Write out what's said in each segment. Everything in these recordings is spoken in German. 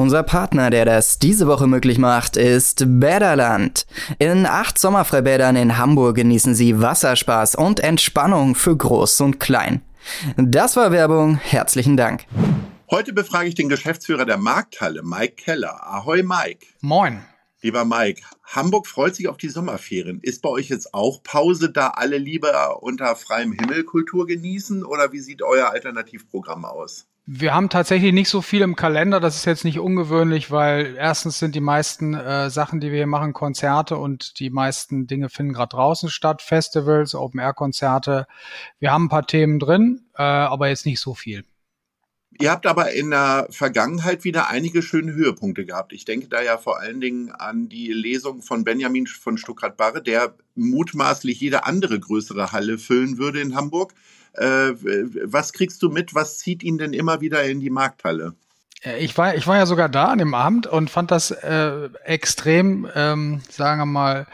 Unser Partner, der das diese Woche möglich macht, ist Bäderland. In acht Sommerfreibädern in Hamburg genießen Sie Wasserspaß und Entspannung für Groß und Klein. Das war Werbung. Herzlichen Dank. Heute befrage ich den Geschäftsführer der Markthalle, Mike Keller. Ahoi, Mike. Moin. Lieber Mike, Hamburg freut sich auf die Sommerferien. Ist bei euch jetzt auch Pause, da alle lieber unter freiem Himmel Kultur genießen? Oder wie sieht euer Alternativprogramm aus? Wir haben tatsächlich nicht so viel im Kalender. Das ist jetzt nicht ungewöhnlich, weil erstens sind die meisten äh, Sachen, die wir hier machen, Konzerte und die meisten Dinge finden gerade draußen statt. Festivals, Open-Air-Konzerte. Wir haben ein paar Themen drin, äh, aber jetzt nicht so viel. Ihr habt aber in der Vergangenheit wieder einige schöne Höhepunkte gehabt. Ich denke da ja vor allen Dingen an die Lesung von Benjamin von Stuttgart-Barre, der mutmaßlich jede andere größere Halle füllen würde in Hamburg. Äh, was kriegst du mit? Was zieht ihn denn immer wieder in die Markthalle? Äh, ich war, ich war ja sogar da an dem Abend und fand das äh, extrem, ähm, sagen wir mal,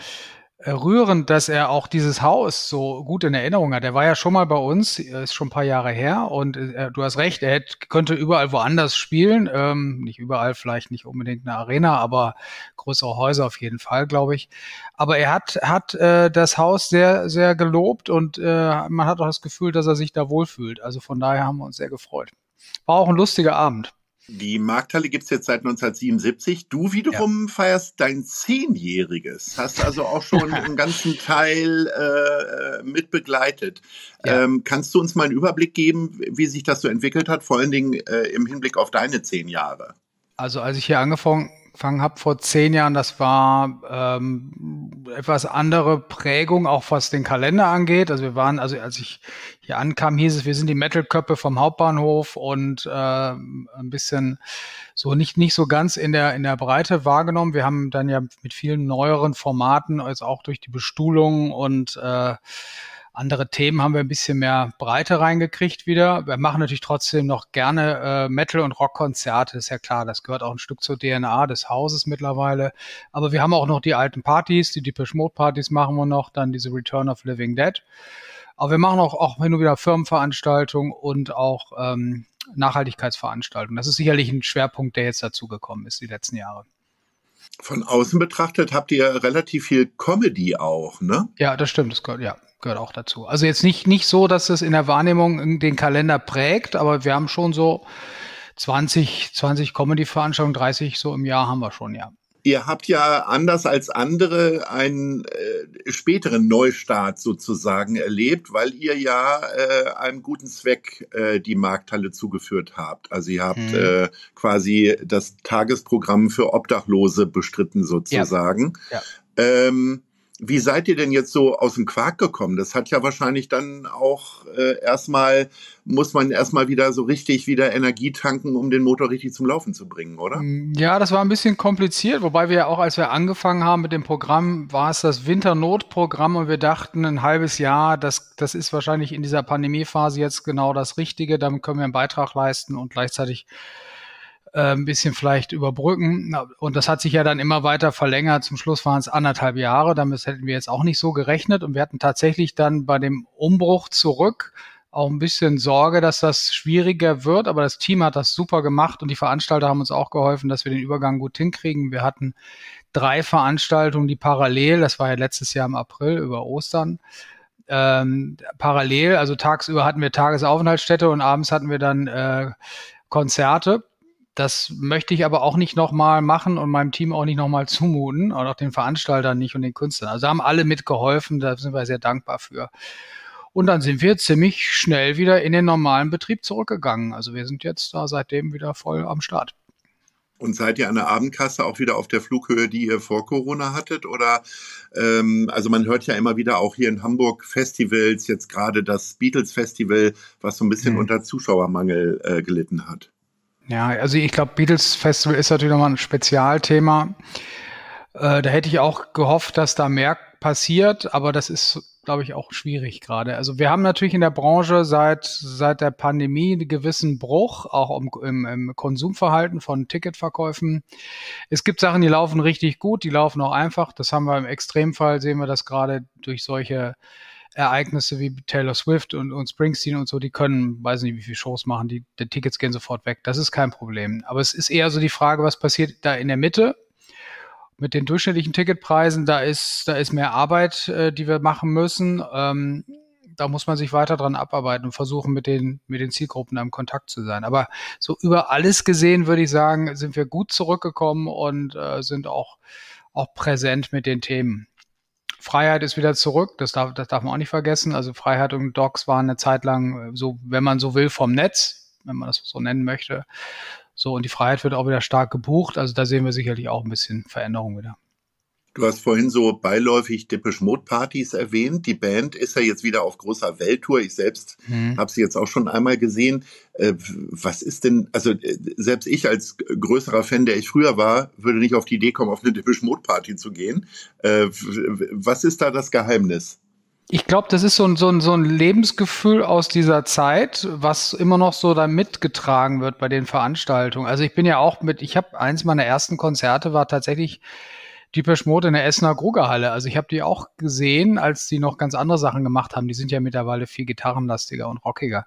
rührend, dass er auch dieses Haus so gut in Erinnerung hat. Er war ja schon mal bei uns, ist schon ein paar Jahre her und äh, du hast recht, er hätte, könnte überall woanders spielen. Ähm, nicht überall, vielleicht nicht unbedingt eine Arena, aber größere Häuser auf jeden Fall, glaube ich. Aber er hat, hat äh, das Haus sehr, sehr gelobt und äh, man hat auch das Gefühl, dass er sich da wohlfühlt. Also von daher haben wir uns sehr gefreut. War auch ein lustiger Abend. Die Markthalle gibt's jetzt seit 1977. Du wiederum ja. feierst dein Zehnjähriges. Hast also auch schon einen ganzen Teil äh, mit begleitet. Ja. Ähm, kannst du uns mal einen Überblick geben, wie sich das so entwickelt hat, vor allen Dingen äh, im Hinblick auf deine zehn Jahre? Also als ich hier angefangen angefangen habe vor zehn Jahren, das war ähm, etwas andere Prägung, auch was den Kalender angeht. Also wir waren, also als ich hier ankam, hieß es, wir sind die Metal-Köppe vom Hauptbahnhof und äh, ein bisschen so nicht nicht so ganz in der in der Breite wahrgenommen. Wir haben dann ja mit vielen neueren Formaten, als auch durch die Bestuhlung und äh, andere Themen haben wir ein bisschen mehr Breite reingekriegt wieder. Wir machen natürlich trotzdem noch gerne äh, Metal- und Rockkonzerte, ist ja klar. Das gehört auch ein Stück zur DNA des Hauses mittlerweile. Aber wir haben auch noch die alten Partys, die Depeche Mode Partys machen wir noch, dann diese Return of Living Dead. Aber wir machen auch, auch hin und wieder Firmenveranstaltungen und auch ähm, Nachhaltigkeitsveranstaltungen. Das ist sicherlich ein Schwerpunkt, der jetzt dazugekommen ist die letzten Jahre. Von außen betrachtet habt ihr relativ viel Comedy auch, ne? Ja, das stimmt. Das gehört, ja gehört auch dazu. Also jetzt nicht, nicht so, dass es in der Wahrnehmung den Kalender prägt, aber wir haben schon so 20, 20 Comedy-Veranstaltungen, 30 so im Jahr haben wir schon, ja. Ihr habt ja anders als andere einen äh, späteren Neustart sozusagen erlebt, weil ihr ja äh, einem guten Zweck äh, die Markthalle zugeführt habt. Also ihr habt hm. quasi das Tagesprogramm für Obdachlose bestritten sozusagen. Ja. ja. Ähm, wie seid ihr denn jetzt so aus dem Quark gekommen? Das hat ja wahrscheinlich dann auch äh, erstmal, muss man erstmal wieder so richtig wieder Energie tanken, um den Motor richtig zum Laufen zu bringen, oder? Mm, ja, das war ein bisschen kompliziert, wobei wir ja auch, als wir angefangen haben mit dem Programm, war es das Winternotprogramm und wir dachten, ein halbes Jahr, das, das ist wahrscheinlich in dieser Pandemiephase jetzt genau das Richtige, damit können wir einen Beitrag leisten und gleichzeitig äh, ein bisschen vielleicht überbrücken. Und das hat sich ja dann immer weiter verlängert. Zum Schluss waren es anderthalb Jahre. Damit hätten wir jetzt auch nicht so gerechnet. Und wir hatten tatsächlich dann bei dem Umbruch zurück auch ein bisschen Sorge, dass das schwieriger wird. Aber das Team hat das super gemacht und die Veranstalter haben uns auch geholfen, dass wir den Übergang gut hinkriegen. Wir hatten drei Veranstaltungen, die parallel, das war ja letztes Jahr im April über Ostern, ähm, parallel, also tagsüber hatten wir Tagesaufenthaltsstätte und abends hatten wir dann äh, Konzerte. Das möchte ich aber auch nicht nochmal machen und meinem Team auch nicht nochmal zumuten und auch den Veranstaltern nicht und den Künstlern. Also haben alle mitgeholfen, da sind wir sehr dankbar für. Und dann sind wir ziemlich schnell wieder in den normalen Betrieb zurückgegangen. Also wir sind jetzt da seitdem wieder voll am Start. Und seid ihr an der Abendkasse auch wieder auf der Flughöhe, die ihr vor Corona hattet? Oder ähm, also man hört ja immer wieder auch hier in Hamburg Festivals, jetzt gerade das Beatles Festival, was so ein bisschen mhm. unter Zuschauermangel äh, gelitten hat. Ja, also ich glaube, Beatles Festival ist natürlich nochmal ein Spezialthema. Äh, da hätte ich auch gehofft, dass da mehr passiert, aber das ist, glaube ich, auch schwierig gerade. Also wir haben natürlich in der Branche seit, seit der Pandemie einen gewissen Bruch, auch im, im, im Konsumverhalten von Ticketverkäufen. Es gibt Sachen, die laufen richtig gut, die laufen auch einfach. Das haben wir im Extremfall, sehen wir das gerade durch solche Ereignisse wie Taylor Swift und, und Springsteen und so, die können, weiß nicht, wie viele Shows machen, die, die Tickets gehen sofort weg. Das ist kein Problem. Aber es ist eher so die Frage, was passiert da in der Mitte? Mit den durchschnittlichen Ticketpreisen, da ist, da ist mehr Arbeit, äh, die wir machen müssen. Ähm, da muss man sich weiter dran abarbeiten und versuchen, mit den, mit den Zielgruppen im Kontakt zu sein. Aber so über alles gesehen, würde ich sagen, sind wir gut zurückgekommen und äh, sind auch, auch präsent mit den Themen. Freiheit ist wieder zurück, das darf, das darf man auch nicht vergessen. Also Freiheit und Docs waren eine Zeit lang so, wenn man so will, vom Netz, wenn man das so nennen möchte. So, und die Freiheit wird auch wieder stark gebucht. Also da sehen wir sicherlich auch ein bisschen Veränderung wieder. Du hast vorhin so beiläufig Depeche Mode Partys erwähnt. Die Band ist ja jetzt wieder auf großer Welttour. Ich selbst mhm. habe sie jetzt auch schon einmal gesehen. Äh, was ist denn, also äh, selbst ich als größerer Fan, der ich früher war, würde nicht auf die Idee kommen, auf eine Depeche Mode Party zu gehen. Äh, was ist da das Geheimnis? Ich glaube, das ist so ein, so, ein, so ein Lebensgefühl aus dieser Zeit, was immer noch so da mitgetragen wird bei den Veranstaltungen. Also ich bin ja auch mit, ich habe eins meiner ersten Konzerte war tatsächlich Deepesh Mode in der Essener Grugerhalle. Also ich habe die auch gesehen, als die noch ganz andere Sachen gemacht haben. Die sind ja mittlerweile viel gitarrenlastiger und rockiger.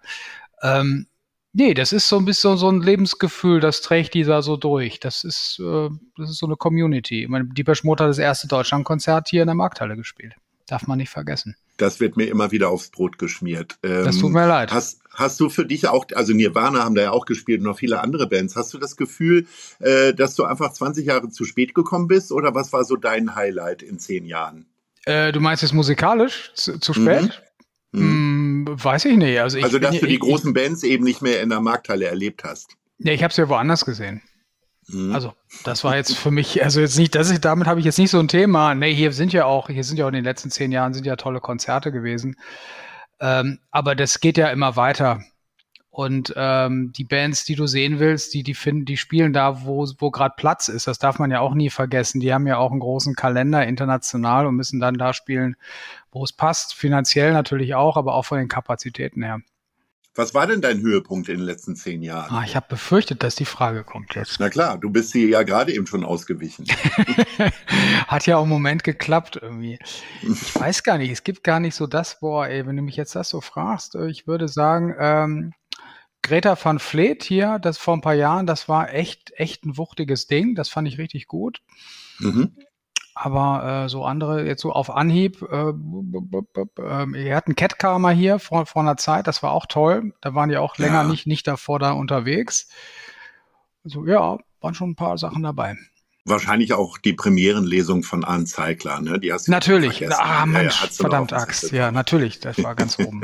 Ähm, nee, das ist so ein bisschen so ein Lebensgefühl, das trägt dieser so durch. Das ist, äh, das ist so eine Community. Ich meine, Deepesh Mode hat das erste Deutschlandkonzert hier in der Markthalle gespielt. Darf man nicht vergessen. Das wird mir immer wieder aufs Brot geschmiert. Ähm, das tut mir leid. Hast, hast du für dich auch, also Nirvana haben da ja auch gespielt und noch viele andere Bands. Hast du das Gefühl, äh, dass du einfach 20 Jahre zu spät gekommen bist oder was war so dein Highlight in zehn Jahren? Äh, du meinst jetzt musikalisch zu, zu spät? Mhm. Hm, weiß ich nicht. Also, ich also dass bin, du die ich, großen Bands eben nicht mehr in der Markthalle erlebt hast. Ja, ich habe es ja woanders gesehen. Mhm. Also, das war jetzt für mich, also jetzt nicht, das ist, damit habe ich jetzt nicht so ein Thema. Nee, hier sind ja auch, hier sind ja auch in den letzten zehn Jahren sind ja tolle Konzerte gewesen. Ähm, aber das geht ja immer weiter. Und ähm, die Bands, die du sehen willst, die, die finden, die spielen da, wo, wo gerade Platz ist. Das darf man ja auch nie vergessen. Die haben ja auch einen großen Kalender international und müssen dann da spielen, wo es passt. Finanziell natürlich auch, aber auch von den Kapazitäten her. Was war denn dein Höhepunkt in den letzten zehn Jahren? Ah, ich habe befürchtet, dass die Frage kommt jetzt. Na klar, du bist sie ja gerade eben schon ausgewichen. Hat ja auch im Moment geklappt irgendwie. Ich weiß gar nicht, es gibt gar nicht so das, boah, ey, wenn du mich jetzt das so fragst, äh, ich würde sagen, ähm, Greta van Fleet hier, das vor ein paar Jahren, das war echt, echt ein wuchtiges Ding. Das fand ich richtig gut. Mhm. Aber äh, so andere, jetzt so auf Anhieb, äh, äh, wir hatten Cat Karma hier vor, vor einer Zeit, das war auch toll. Da waren die auch länger ja. nicht, nicht davor da unterwegs. Also ja, waren schon ein paar Sachen dabei. Wahrscheinlich auch die Premierenlesung von Arne Zeigler, ne? Die hast du natürlich. Ah, Mensch, ja, ja, verdammt Axt. Ja, natürlich, das war ganz oben.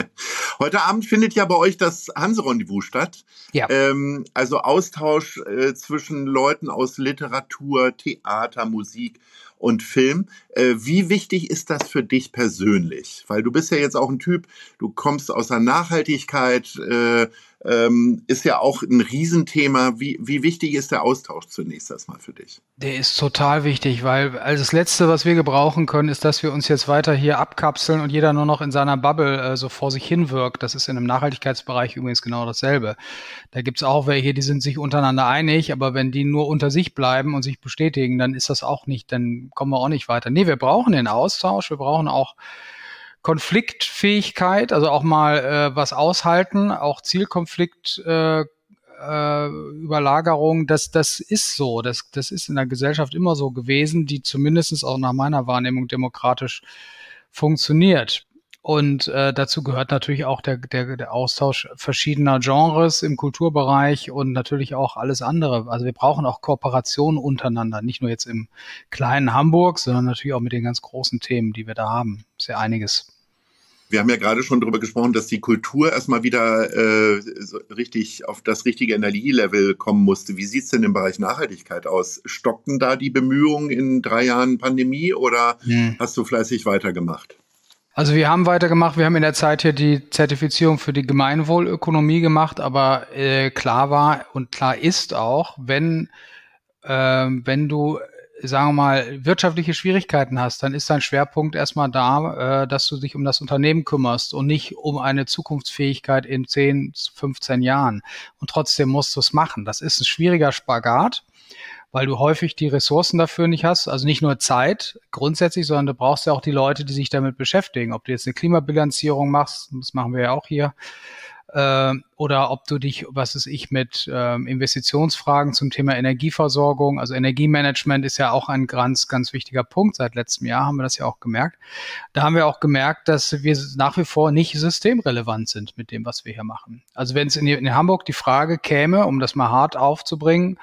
Heute Abend findet ja bei euch das Hanse-Rendezvous statt. Ja. Ähm, also Austausch äh, zwischen Leuten aus Literatur, Theater, Musik und Film. Äh, wie wichtig ist das für dich persönlich? Weil du bist ja jetzt auch ein Typ, du kommst aus der Nachhaltigkeit, äh, ähm, ist ja auch ein Riesenthema. Wie, wie wichtig ist der Austausch zunächst erstmal für dich? Der ist total wichtig, weil also das Letzte, was wir gebrauchen können, ist, dass wir uns jetzt weiter hier abkapseln und jeder nur noch in seiner Bubble äh, so vor sich hin wirkt. Das ist in einem Nachhaltigkeitsbereich übrigens genau dasselbe. Da gibt's auch welche, die sind sich untereinander einig, aber wenn die nur unter sich bleiben und sich bestätigen, dann ist das auch nicht, dann kommen wir auch nicht weiter. Nee, wir brauchen den Austausch, wir brauchen auch Konfliktfähigkeit, also auch mal äh, was aushalten, auch Zielkonflikt äh, äh, Überlagerung, das, das ist so. Das, das ist in der Gesellschaft immer so gewesen, die zumindest auch nach meiner Wahrnehmung demokratisch funktioniert. Und äh, dazu gehört natürlich auch der, der, der Austausch verschiedener Genres im Kulturbereich und natürlich auch alles andere. Also wir brauchen auch Kooperationen untereinander, nicht nur jetzt im kleinen Hamburg, sondern natürlich auch mit den ganz großen Themen, die wir da haben. Sehr einiges. Wir haben ja gerade schon darüber gesprochen, dass die Kultur erstmal wieder äh, so richtig auf das richtige Energielevel kommen musste. Wie sieht's denn im Bereich Nachhaltigkeit aus? Stockten da die Bemühungen in drei Jahren Pandemie oder hm. hast du fleißig weitergemacht? Also wir haben weitergemacht, wir haben in der Zeit hier die Zertifizierung für die Gemeinwohlökonomie gemacht, aber äh, klar war und klar ist auch, wenn, äh, wenn du sagen wir mal, wirtschaftliche Schwierigkeiten hast, dann ist dein Schwerpunkt erstmal da, äh, dass du dich um das Unternehmen kümmerst und nicht um eine Zukunftsfähigkeit in 10, 15 Jahren. Und trotzdem musst du es machen. Das ist ein schwieriger Spagat, weil du häufig die Ressourcen dafür nicht hast. Also nicht nur Zeit grundsätzlich, sondern du brauchst ja auch die Leute, die sich damit beschäftigen. Ob du jetzt eine Klimabilanzierung machst, das machen wir ja auch hier, äh, oder ob du dich, was ist ich, mit äh, Investitionsfragen zum Thema Energieversorgung, also Energiemanagement ist ja auch ein ganz, ganz wichtiger Punkt. Seit letztem Jahr haben wir das ja auch gemerkt. Da haben wir auch gemerkt, dass wir nach wie vor nicht systemrelevant sind mit dem, was wir hier machen. Also wenn es in, in Hamburg die Frage käme, um das mal hart aufzubringen,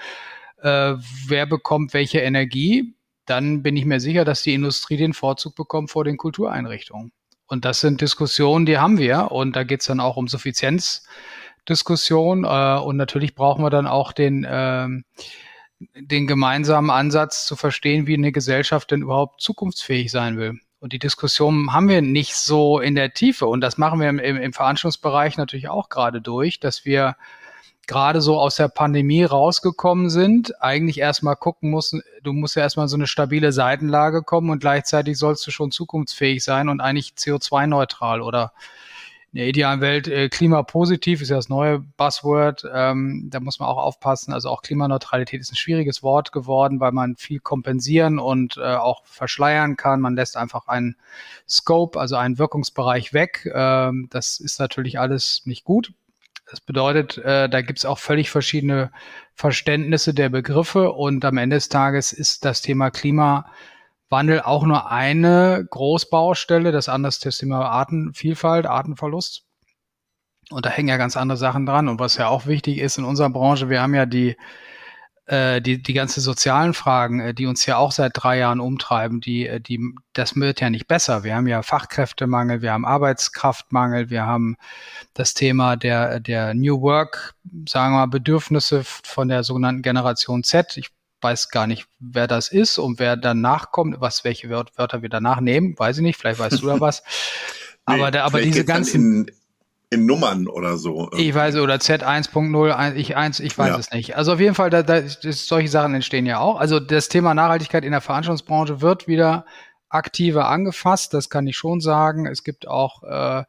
äh, wer bekommt welche Energie, dann bin ich mir sicher, dass die Industrie den Vorzug bekommt vor den Kultureinrichtungen. Und das sind Diskussionen, die haben wir. Und da geht es dann auch um Suffizienzdiskussion. Äh, und natürlich brauchen wir dann auch den, äh, den gemeinsamen Ansatz zu verstehen, wie eine Gesellschaft denn überhaupt zukunftsfähig sein will. Und die Diskussion haben wir nicht so in der Tiefe. Und das machen wir im, im Veranstaltungsbereich natürlich auch gerade durch, dass wir gerade so aus der Pandemie rausgekommen sind, eigentlich erstmal gucken mussten, du musst ja erstmal so eine stabile Seitenlage kommen und gleichzeitig sollst du schon zukunftsfähig sein und eigentlich CO2-neutral oder in der idealen Welt äh, klimapositiv ist ja das neue Buzzword. Ähm, da muss man auch aufpassen. Also auch Klimaneutralität ist ein schwieriges Wort geworden, weil man viel kompensieren und äh, auch verschleiern kann. Man lässt einfach einen Scope, also einen Wirkungsbereich weg. Ähm, das ist natürlich alles nicht gut. Das bedeutet, äh, da gibt es auch völlig verschiedene Verständnisse der Begriffe und am Ende des Tages ist das Thema Klimawandel auch nur eine Großbaustelle. Das andere ist das Thema Artenvielfalt, Artenverlust. Und da hängen ja ganz andere Sachen dran. Und was ja auch wichtig ist in unserer Branche, wir haben ja die äh, die, die ganze sozialen Fragen, äh, die uns ja auch seit drei Jahren umtreiben, die, äh, die, das wird ja nicht besser. Wir haben ja Fachkräftemangel, wir haben Arbeitskraftmangel, wir haben das Thema der, der New Work, sagen wir mal, Bedürfnisse von der sogenannten Generation Z. Ich weiß gar nicht, wer das ist und wer danach kommt, was, welche Wörter wir danach nehmen, weiß ich nicht, vielleicht weißt du da was. nee, aber, der, aber diese ganzen in Nummern oder so. Ich weiß, oder Z1.0, ich, 1, ich weiß ja. es nicht. Also auf jeden Fall, da, da, solche Sachen entstehen ja auch. Also das Thema Nachhaltigkeit in der Veranstaltungsbranche wird wieder aktiver angefasst, das kann ich schon sagen. Es gibt auch äh,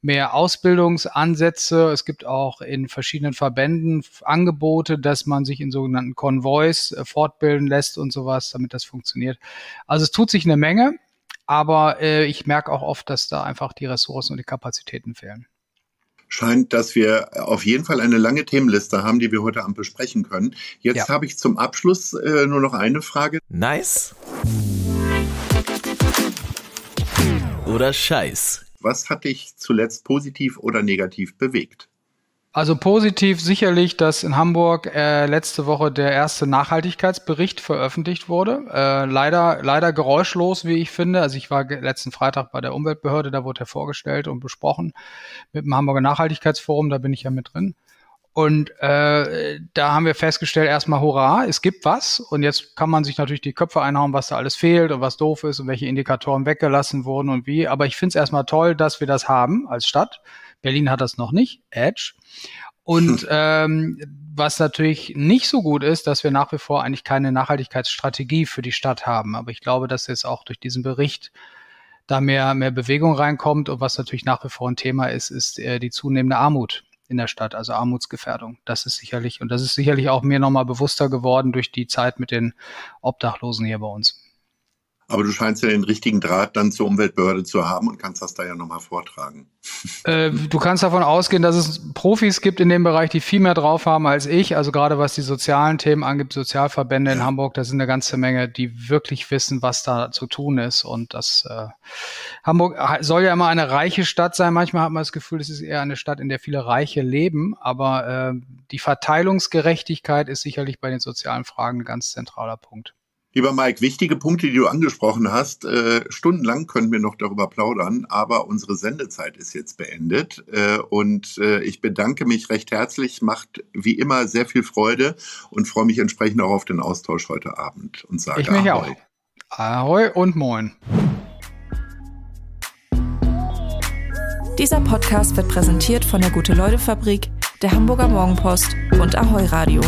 mehr Ausbildungsansätze. Es gibt auch in verschiedenen Verbänden Angebote, dass man sich in sogenannten Konvois äh, fortbilden lässt und sowas, damit das funktioniert. Also es tut sich eine Menge, aber äh, ich merke auch oft, dass da einfach die Ressourcen und die Kapazitäten fehlen scheint, dass wir auf jeden Fall eine lange Themenliste haben, die wir heute Abend besprechen können. Jetzt ja. habe ich zum Abschluss äh, nur noch eine Frage. Nice. Oder Scheiß. Was hat dich zuletzt positiv oder negativ bewegt? Also positiv sicherlich, dass in Hamburg äh, letzte Woche der erste Nachhaltigkeitsbericht veröffentlicht wurde. Äh, leider, leider geräuschlos, wie ich finde. Also ich war letzten Freitag bei der Umweltbehörde, da wurde er vorgestellt und besprochen mit dem Hamburger Nachhaltigkeitsforum, da bin ich ja mit drin. Und äh, da haben wir festgestellt, erstmal hurra, es gibt was. Und jetzt kann man sich natürlich die Köpfe einhauen, was da alles fehlt und was doof ist und welche Indikatoren weggelassen wurden und wie. Aber ich finde es erstmal toll, dass wir das haben als Stadt. Berlin hat das noch nicht, Edge. Und ähm, was natürlich nicht so gut ist, dass wir nach wie vor eigentlich keine Nachhaltigkeitsstrategie für die Stadt haben. Aber ich glaube, dass jetzt auch durch diesen Bericht da mehr, mehr Bewegung reinkommt. Und was natürlich nach wie vor ein Thema ist, ist äh, die zunehmende Armut in der Stadt, also Armutsgefährdung. Das ist sicherlich, und das ist sicherlich auch mir nochmal bewusster geworden durch die Zeit mit den Obdachlosen hier bei uns. Aber du scheinst ja den richtigen Draht dann zur Umweltbehörde zu haben und kannst das da ja nochmal vortragen. Äh, du kannst davon ausgehen, dass es Profis gibt in dem Bereich, die viel mehr drauf haben als ich. Also gerade was die sozialen Themen angibt, Sozialverbände in Hamburg, da sind eine ganze Menge, die wirklich wissen, was da zu tun ist. Und das äh, Hamburg soll ja immer eine reiche Stadt sein. Manchmal hat man das Gefühl, es ist eher eine Stadt, in der viele Reiche leben. Aber äh, die Verteilungsgerechtigkeit ist sicherlich bei den sozialen Fragen ein ganz zentraler Punkt. Lieber Mike, wichtige Punkte, die du angesprochen hast. Äh, stundenlang können wir noch darüber plaudern, aber unsere Sendezeit ist jetzt beendet. Äh, und äh, ich bedanke mich recht herzlich, macht wie immer sehr viel Freude und freue mich entsprechend auch auf den Austausch heute Abend und sage ich mich Ahoi. auch. Ahoi und moin. Dieser Podcast wird präsentiert von der Gute-Leute-Fabrik, der Hamburger Morgenpost und Ahoi Radio.